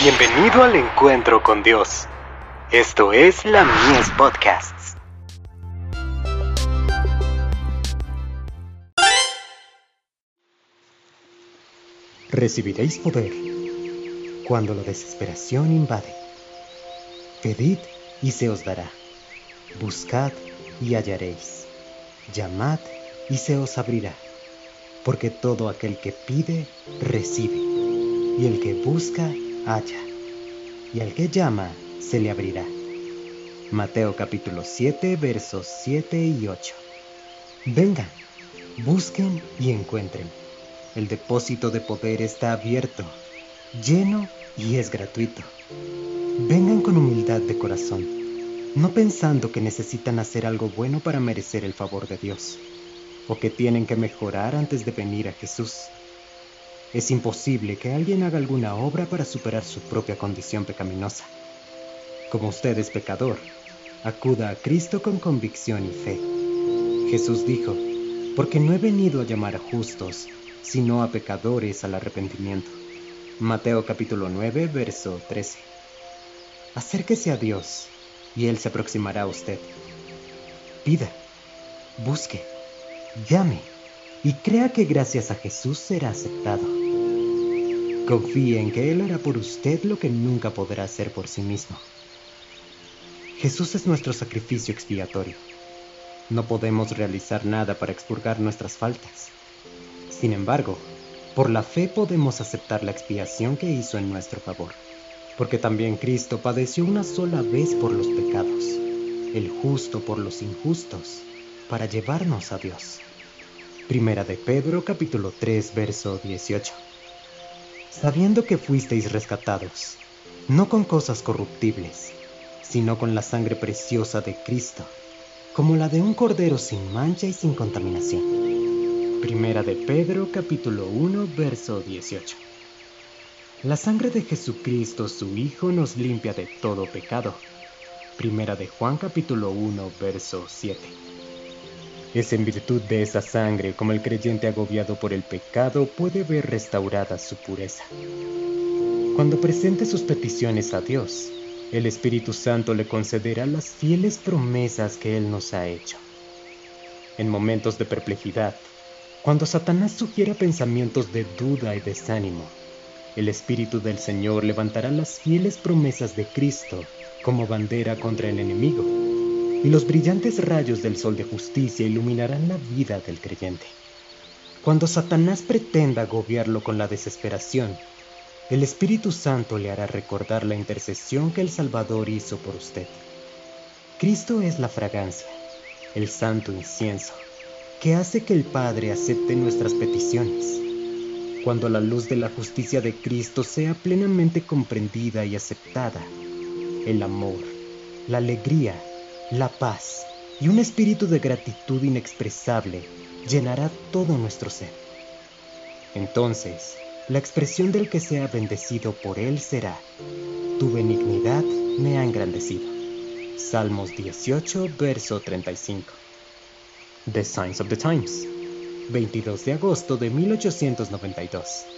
Bienvenido al encuentro con Dios. Esto es la Mies Podcasts. Recibiréis poder cuando la desesperación invade. Pedid y se os dará. Buscad y hallaréis. Llamad y se os abrirá. Porque todo aquel que pide, recibe. Y el que busca, halla. Y al que llama, se le abrirá. Mateo capítulo 7 versos 7 y 8. Vengan, busquen y encuentren. El depósito de poder está abierto, lleno y es gratuito. Vengan con humildad de corazón, no pensando que necesitan hacer algo bueno para merecer el favor de Dios, o que tienen que mejorar antes de venir a Jesús. Es imposible que alguien haga alguna obra para superar su propia condición pecaminosa. Como usted es pecador, acuda a Cristo con convicción y fe. Jesús dijo, porque no he venido a llamar a justos, sino a pecadores al arrepentimiento. Mateo capítulo 9, verso 13. Acérquese a Dios y Él se aproximará a usted. Pida, busque, llame y crea que gracias a Jesús será aceptado. Confíe en que Él hará por usted lo que nunca podrá hacer por sí mismo. Jesús es nuestro sacrificio expiatorio. No podemos realizar nada para expurgar nuestras faltas. Sin embargo, por la fe podemos aceptar la expiación que hizo en nuestro favor, porque también Cristo padeció una sola vez por los pecados, el justo por los injustos, para llevarnos a Dios. Primera de Pedro capítulo 3 verso 18. Sabiendo que fuisteis rescatados, no con cosas corruptibles, sino con la sangre preciosa de Cristo, como la de un cordero sin mancha y sin contaminación. Primera de Pedro capítulo 1 verso 18. La sangre de Jesucristo su Hijo nos limpia de todo pecado. Primera de Juan capítulo 1 verso 7. Es en virtud de esa sangre como el creyente agobiado por el pecado puede ver restaurada su pureza. Cuando presente sus peticiones a Dios, el Espíritu Santo le concederá las fieles promesas que Él nos ha hecho. En momentos de perplejidad, cuando Satanás sugiera pensamientos de duda y desánimo, el Espíritu del Señor levantará las fieles promesas de Cristo como bandera contra el enemigo, y los brillantes rayos del sol de justicia iluminarán la vida del creyente. Cuando Satanás pretenda agobiarlo con la desesperación, el Espíritu Santo le hará recordar la intercesión que el Salvador hizo por usted. Cristo es la fragancia, el santo incienso, que hace que el Padre acepte nuestras peticiones. Cuando la luz de la justicia de Cristo sea plenamente comprendida y aceptada, el amor, la alegría, la paz y un espíritu de gratitud inexpresable llenará todo nuestro ser. Entonces, la expresión del que sea bendecido por él será, tu benignidad me ha engrandecido. Salmos 18, verso 35. The Signs of the Times, 22 de agosto de 1892.